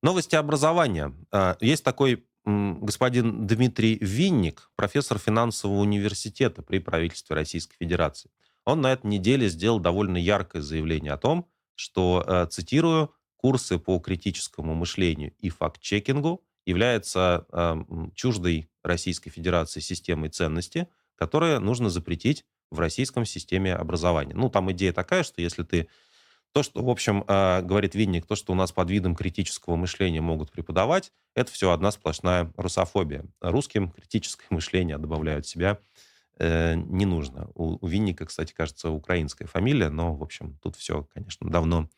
Новости образования. Э, есть такой господин Дмитрий Винник, профессор финансового университета при правительстве Российской Федерации. Он на этой неделе сделал довольно яркое заявление о том, что, э, цитирую, курсы по критическому мышлению и факт-чекингу являются э, чуждой Российской Федерации системой ценности, которая нужно запретить в российском системе образования. Ну, там идея такая, что если ты то, что, в общем, э, говорит Винник, то, что у нас под видом критического мышления могут преподавать, это все одна сплошная русофобия. Русским критическое <laughs> мышление добавляют себя э, не нужно. У, Винника, кстати, кажется, украинская фамилия, но, в общем, тут все, конечно, давно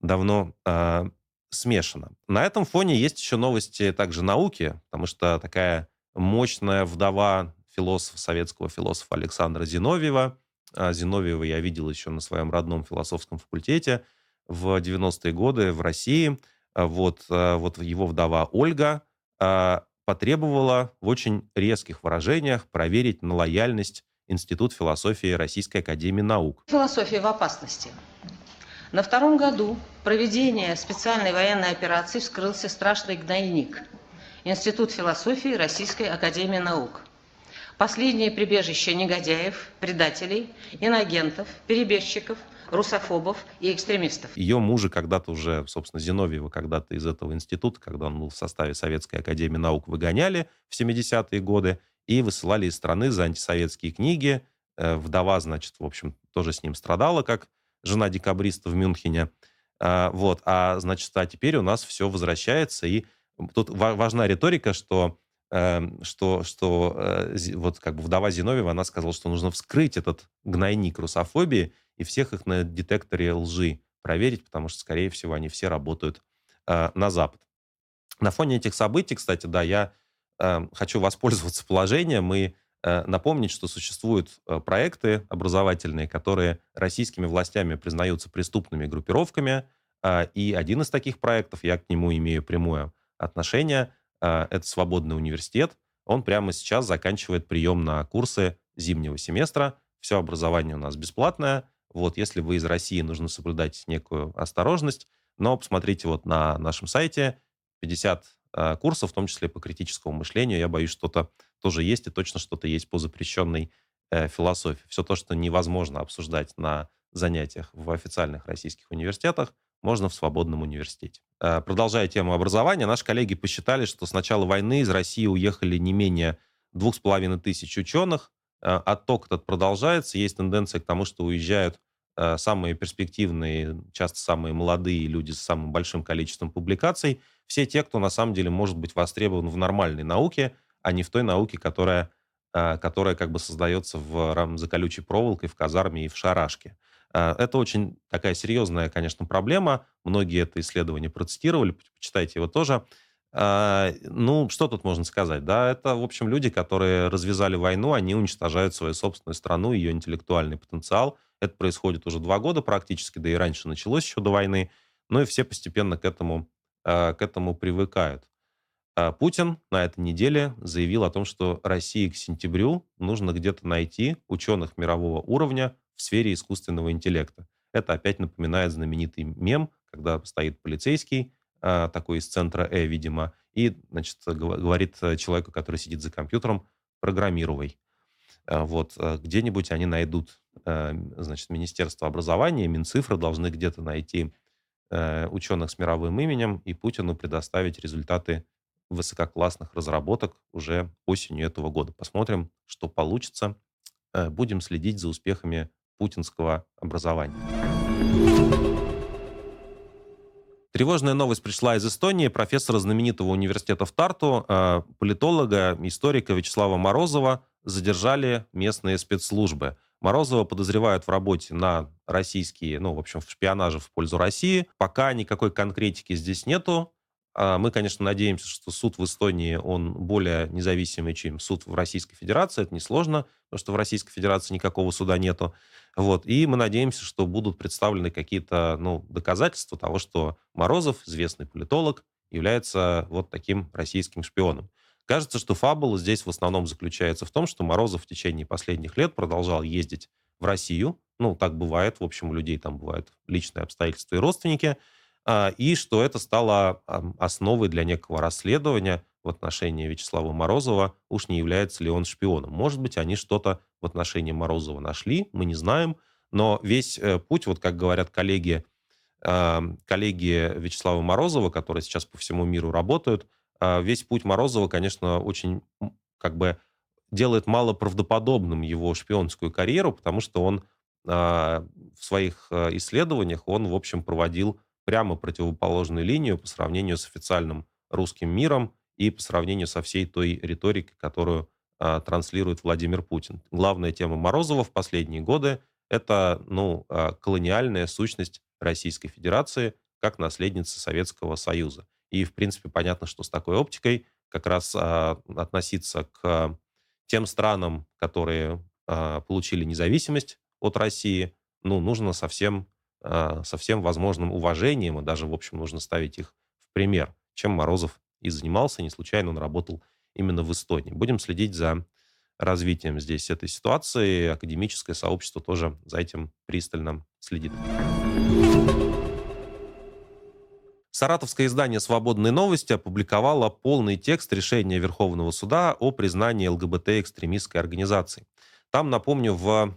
давно э, смешано. На этом фоне есть еще новости также науки, потому что такая мощная вдова философа, советского философа Александра Зиновьева. Зиновьева я видел еще на своем родном философском факультете в 90-е годы в России. А вот, а, вот его вдова Ольга потребовала в очень резких выражениях проверить на лояльность Институт философии Российской Академии Наук. Философия в опасности. На втором году проведения специальной военной операции вскрылся страшный гнойник – Институт философии Российской Академии Наук. Последнее прибежище негодяев, предателей, инагентов, перебежчиков, русофобов и экстремистов. Ее мужа когда-то уже, собственно, Зиновьева когда-то из этого института, когда он был в составе Советской Академии Наук, выгоняли в 70-е годы и высылали из страны за антисоветские книги. Э, вдова, значит, в общем, тоже с ним страдала, как жена декабриста в Мюнхене. А, вот, а значит, а теперь у нас все возвращается, и тут важна риторика, что что, что э, вот как бы вдова Зиновьева, она сказала, что нужно вскрыть этот гнойник русофобии и всех их на детекторе лжи проверить, потому что, скорее всего, они все работают э, на Запад. На фоне этих событий, кстати, да, я э, хочу воспользоваться положением и э, напомнить, что существуют проекты образовательные, которые российскими властями признаются преступными группировками, и один из таких проектов, я к нему имею прямое отношение, это «Свободный университет». Он прямо сейчас заканчивает прием на курсы зимнего семестра. Все образование у нас бесплатное. Вот, если вы из России, нужно соблюдать некую осторожность. Но посмотрите вот на нашем сайте 50 э, курсов, в том числе по критическому мышлению. Я боюсь, что-то тоже есть, и точно что-то есть по запрещенной э, философии. Все то, что невозможно обсуждать на занятиях в официальных российских университетах, можно в свободном университете. Э, продолжая тему образования, наши коллеги посчитали, что с начала войны из России уехали не менее двух с половиной тысяч ученых. Э, отток этот продолжается. Есть тенденция к тому, что уезжают э, самые перспективные, часто самые молодые люди с самым большим количеством публикаций – все те, кто на самом деле может быть востребован в нормальной науке, а не в той науке, которая, которая как бы создается в, за колючей проволокой в казарме и в шарашке. А, это очень такая серьезная, конечно, проблема. Многие это исследование процитировали, почитайте его тоже. А, ну, что тут можно сказать? Да, это, в общем, люди, которые развязали войну, они уничтожают свою собственную страну, ее интеллектуальный потенциал. Это происходит уже два года практически, да и раньше началось еще до войны. Ну и все постепенно к этому а, к этому привыкают. Путин на этой неделе заявил о том, что России к сентябрю нужно где-то найти ученых мирового уровня в сфере искусственного интеллекта. Это опять напоминает знаменитый мем, когда стоит полицейский, а, такой из центра Э, видимо, и значит, говорит человеку, который сидит за компьютером, программируй. Вот, где-нибудь они найдут, значит, Министерство образования, Минцифры должны где-то найти э, ученых с мировым именем и Путину предоставить результаты высококлассных разработок уже осенью этого года. Посмотрим, что получится. Э, будем следить за успехами путинского образования. Тревожная новость пришла из Эстонии. Профессора знаменитого университета в Тарту, э, политолога, историка Вячеслава Морозова задержали местные спецслужбы. Морозова подозревают в работе на российские, ну, в общем, в шпионаже в пользу России. Пока никакой конкретики здесь нету. А, мы, конечно, надеемся, что суд в Эстонии, он более независимый, чем суд в Российской Федерации. Это несложно, потому что в Российской Федерации никакого суда нету. Вот. И мы надеемся, что будут представлены какие-то ну, доказательства того, что Морозов, известный политолог, является вот таким российским шпионом. Кажется, что фабула здесь в основном заключается в том, что Морозов в течение последних лет продолжал ездить в Россию. Ну, так бывает, в общем, у людей там бывают личные обстоятельства и родственники. А, и что это стало основой для некого расследования в отношении Вячеслава Морозова, уж не является ли он шпионом. Может быть, они что-то в отношении Морозова нашли, мы не знаем, но весь э, путь, вот как говорят коллеги, коллеги Вячеслава Морозова, которые сейчас по всему миру работают, а, весь путь Морозова, конечно, очень как бы делает мало правдоподобным его шпионскую карьеру, потому что он а, в своих а, исследованиях, он, в общем, проводил прямо противоположную линию по сравнению с официальным русским миром и по сравнению со всей той риторикой, которую транслирует Владимир Путин. Главная тема Морозова в последние годы – это ну, колониальная сущность Российской Федерации как наследница Советского Союза. И, в принципе, понятно, что с такой оптикой как раз а, относиться к тем странам, которые а, получили независимость от России, ну, нужно со всем, а, со всем возможным уважением, и даже, в общем, нужно ставить их в пример, чем Морозов и занимался. Не случайно он работал именно в Эстонии. Будем следить за развитием здесь этой ситуации. Академическое сообщество тоже за этим пристально следит. Саратовское издание «Свободные новости» опубликовало полный текст решения Верховного суда о признании ЛГБТ экстремистской организацией. Там, напомню, в,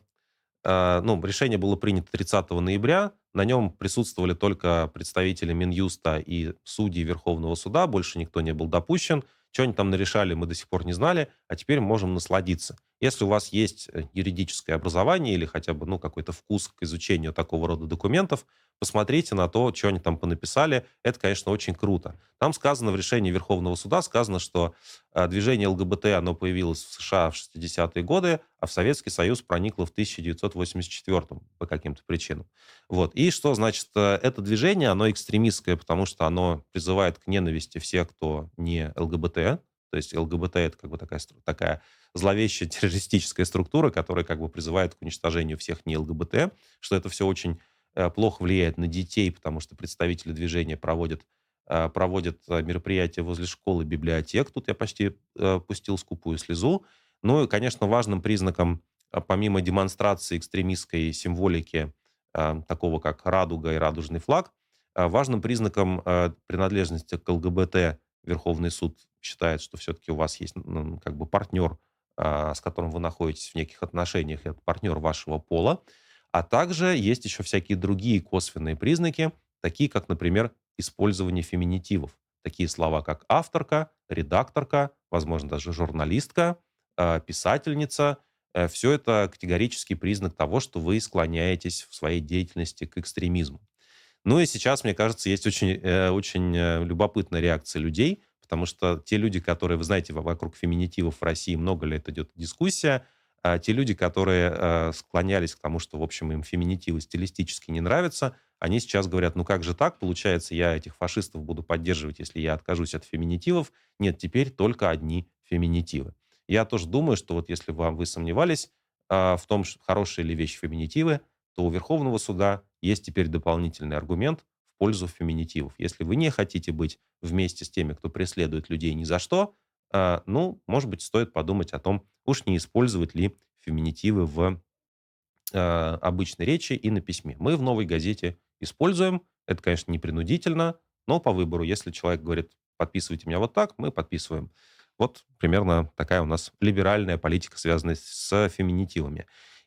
э, ну, решение было принято 30 ноября. На нем присутствовали только представители Минюста и судьи Верховного суда. Больше никто не был допущен. Что они там нарешали, мы до сих пор не знали, а теперь можем насладиться. Если у вас есть э, юридическое образование или хотя бы ну, какой-то вкус к изучению такого рода документов, посмотрите на то, что они там понаписали. Это, конечно, очень круто. Там сказано в решении Верховного суда, сказано, что э, движение ЛГБТ, оно появилось в США в 60-е годы, а в Советский Союз проникло в 1984 по каким-то причинам. Вот. И что значит, э, это движение, оно экстремистское, потому что оно призывает к ненависти всех, кто не ЛГБТ, то есть ЛГБТ это как бы такая, такая зловещая <laughs> террористическая структура, которая как бы призывает к уничтожению всех не ЛГБТ, что это все очень Э, плохо влияет на детей, потому что представители движения проводят, э, проводят э, мероприятия возле школы, библиотек. Тут я почти пустил скупую слезу. Ну и, конечно, важным признаком, помимо демонстрации экстремистской символики, такого как радуга и радужный флаг, важным признаком принадлежности к ЛГБТ Верховный суд считает, что все-таки у вас есть ну, как бы партнер, с которым вы находитесь в неких отношениях, это партнер вашего пола. А также есть еще всякие другие косвенные признаки, такие как, например, использование феминитивов. Такие слова, как авторка, редакторка, возможно, даже журналистка, э, писательница. Э, Все это категорический признак того, что вы склоняетесь в своей деятельности к экстремизму. Ну и сейчас, мне кажется, есть очень, э, очень любопытная реакция людей, потому что те люди, которые, вы знаете, вокруг феминитивов в России много лет идет дискуссия, а те люди, которые э, склонялись к тому, что, в общем, им феминитивы стилистически не нравятся, они сейчас говорят, ну как же так, получается, я этих фашистов буду поддерживать, если я откажусь от феминитивов. Нет, теперь только одни феминитивы. Я тоже думаю, что вот если вам вы сомневались э, в том, хорошие ли вещи феминитивы, то у Верховного суда есть теперь дополнительный аргумент в пользу феминитивов. Если вы не хотите быть вместе с теми, кто преследует людей ни за что, э, ну, может быть, стоит подумать о том, уж не использовать ли феминитивы в э, обычной речи и на письме. Мы в новой газете используем. Это, конечно, не принудительно, но по выбору. Если человек говорит, подписывайте меня вот так, мы подписываем. Вот примерно такая у нас либеральная политика, связанная с феминитивами.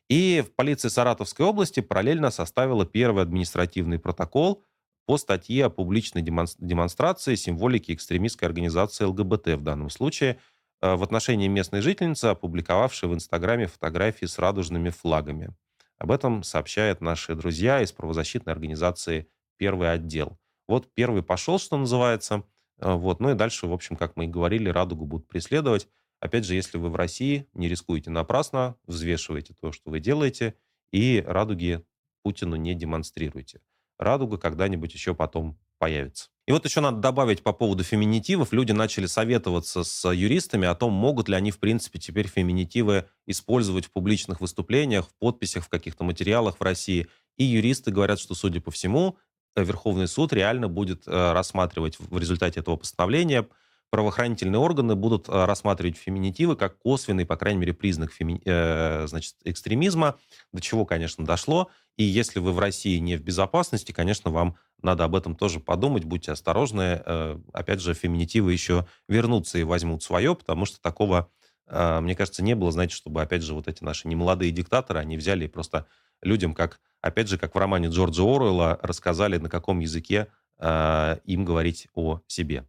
И в полиции Саратовской области параллельно составила первый административный протокол по статье о публичной демонстрации символики экстремистской организации ЛГБТ в данном случае – Э, в отношении местной жительницы, опубликовавшей в Инстаграме фотографии с радужными флагами. Об этом сообщают наши друзья из правозащитной организации «Первый отдел». Вот первый пошел, что называется. Э, вот. Ну и дальше, в общем, как мы и говорили, радугу будут преследовать. Опять же, если вы в России, не рискуете напрасно, взвешивайте то, что вы делаете, и радуги Путину не демонстрируйте. Радуга когда-нибудь еще потом появится. И вот еще надо добавить по поводу феминитивов. Люди начали советоваться с юристами о том, могут ли они, в принципе, теперь феминитивы использовать в публичных выступлениях, в подписях, в каких-то материалах в России. И юристы говорят, что, судя по всему, Верховный суд реально будет э, рассматривать в результате этого постановления правоохранительные органы будут э, рассматривать феминитивы как косвенный, по крайней мере, признак феми... э, значит, экстремизма, до чего, конечно, дошло. И если вы в России не в безопасности, конечно, вам надо об этом тоже подумать, будьте осторожны. Э, опять же, феминитивы еще вернутся и возьмут свое, потому что такого, э, мне кажется, не было, знаете, чтобы, опять же, вот эти наши немолодые диктаторы, они взяли и просто людям, как, опять же, как в романе Джорджа Оруэлла, рассказали, на каком языке им говорить о себе.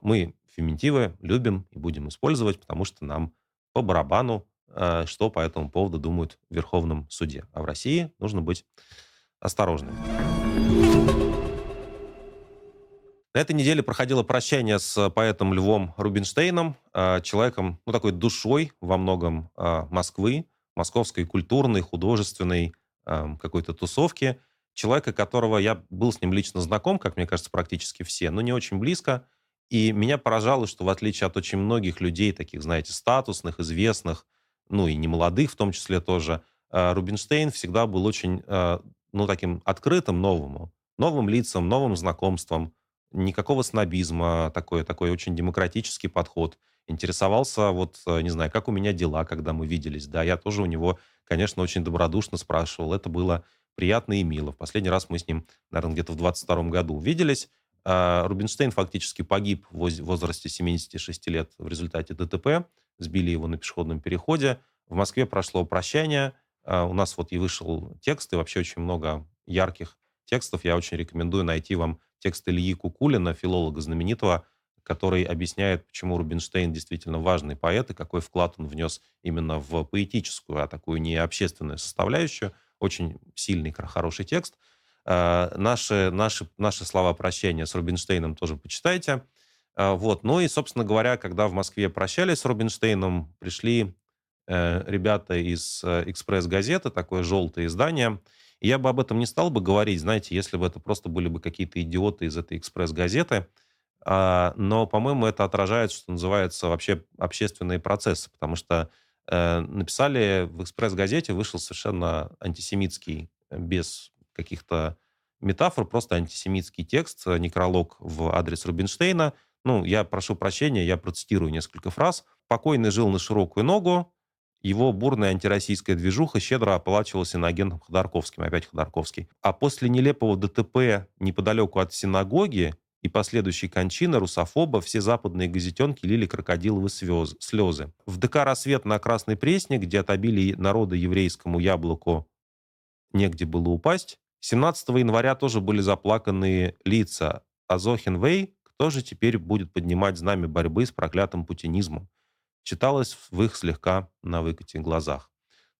Мы феминитивы любим и будем использовать, потому что нам по барабану, э, что по этому поводу думают в Верховном суде. А в России нужно быть осторожным. На этой неделе проходило прощание с поэтом Львом Рубинштейном, э, человеком, ну, такой душой во многом э, Москвы, московской культурной, художественной какой-то тусовки. Человека, которого я был с ним лично знаком, как мне кажется, практически все, но не очень близко. И меня поражало, что в отличие от очень многих людей, таких, знаете, статусных, известных, ну и не молодых в том числе тоже, э, Рубинштейн всегда был очень, э, ну, таким открытым новому, новым лицам, новым знакомствам, никакого снобизма, такой, такой очень демократический подход. Интересовался, вот, э, не знаю, как у меня дела, когда мы виделись. Да, я тоже у него, конечно, очень добродушно спрашивал. Это было приятно и мило. В последний раз мы с ним, наверное, где-то в 22 году увиделись. А, Рубинштейн фактически погиб в возрасте 76 лет в результате ДТП. Сбили его на пешеходном переходе. В Москве прошло прощание. А, у нас вот и вышел текст, и вообще очень много ярких текстов. Я очень рекомендую найти вам текст Ильи Кукулина, филолога знаменитого, который объясняет, почему Рубинштейн действительно важный поэт и какой вклад он внес именно в поэтическую, а такую не общественную составляющую. Очень сильный, хороший текст. Э, наши, наши, наши слова прощения с Рубинштейном тоже почитайте. Э, вот. Ну и, собственно говоря, когда в Москве прощались с Рубинштейном, пришли э, ребята из э, «Экспресс-газеты», такое желтое издание. Я бы об этом не стал бы говорить, знаете, если бы это просто были бы какие-то идиоты из этой «Экспресс-газеты». А, но, по-моему, это отражает, что называется, вообще общественные процессы, потому что написали в «Экспресс-газете», вышел совершенно антисемитский, без каких-то метафор, просто антисемитский текст, э, некролог в адрес Рубинштейна. Ну, я прошу прощения, я процитирую несколько фраз. «Покойный жил на широкую ногу, его бурная антироссийская движуха щедро оплачивалась иноагентом Ходорковским, опять Ходорковский. А после нелепого ДТП неподалеку от синагоги и последующей кончины русофоба все западные газетенки лили крокодиловые слезы. В ДК «Рассвет» на Красной Пресне, где от обилия народа еврейскому яблоку негде было упасть, 17 января тоже были заплаканные лица. А Зохин Вэй, кто же теперь будет поднимать знамя борьбы с проклятым путинизмом? Читалось в их слегка на выкате глазах.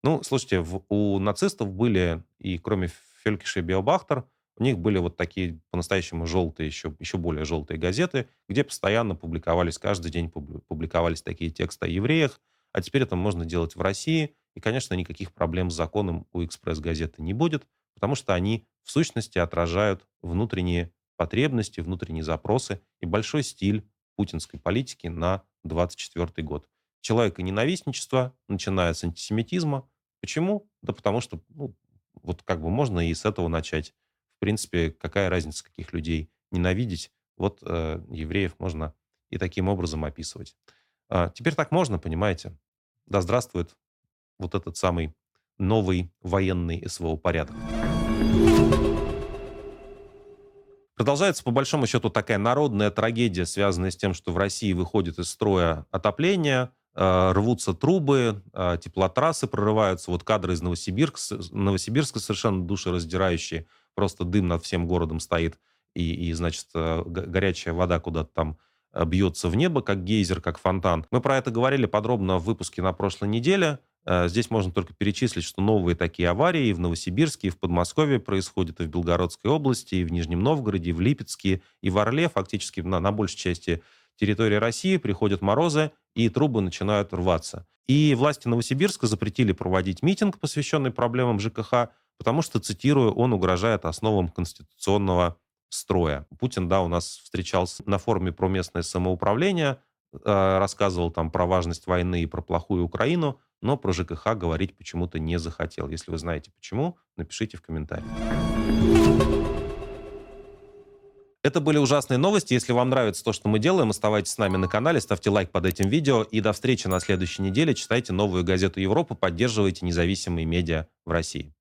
Ну, слушайте, в, у нацистов были, и кроме Фелькиша и Биобахтер, у них были вот такие по-настоящему желтые, еще, еще более желтые газеты, где постоянно публиковались, каждый день публиковались такие тексты о евреях. А теперь это можно делать в России. И, конечно, никаких проблем с законом у «Экспресс-газеты» не будет, потому что они в сущности отражают внутренние потребности, внутренние запросы и большой стиль путинской политики на 24 год. Человека ненавистничество, начиная с антисемитизма. Почему? Да потому что, ну, вот как бы можно и с этого начать принципе, какая разница, каких людей ненавидеть. Вот э, евреев можно и таким образом описывать. А, теперь так можно, понимаете? Да здравствует вот этот самый новый военный СВО порядок. Продолжается, по большому счету, такая народная трагедия, связанная с тем, что в России выходит из строя отопление, э, рвутся трубы, э, теплотрассы прорываются. Вот кадры из Новосибирска, Новосибирска совершенно душераздирающие просто дым над всем городом стоит, и, и значит, э, горячая вода куда-то там бьется в небо, как гейзер, как фонтан. Мы про это говорили подробно в выпуске на прошлой неделе. Э, здесь можно только перечислить, что новые такие аварии и в Новосибирске, и в Подмосковье происходят, и в Белгородской области, и в Нижнем Новгороде, и в Липецке, и в Орле. Фактически на, на большей части территории России приходят морозы, и трубы начинают рваться. И власти Новосибирска запретили проводить митинг, посвященный проблемам ЖКХ, потому что, цитирую, он угрожает основам конституционного строя. Путин, да, у нас встречался на форуме про местное самоуправление, рассказывал там про важность войны и про плохую Украину, но про ЖКХ говорить почему-то не захотел. Если вы знаете почему, напишите в комментариях. Это были ужасные новости. Если вам нравится то, что мы делаем, оставайтесь с нами на канале, ставьте лайк под этим видео. И до встречи на следующей неделе. Читайте новую газету Европы, поддерживайте независимые медиа в России.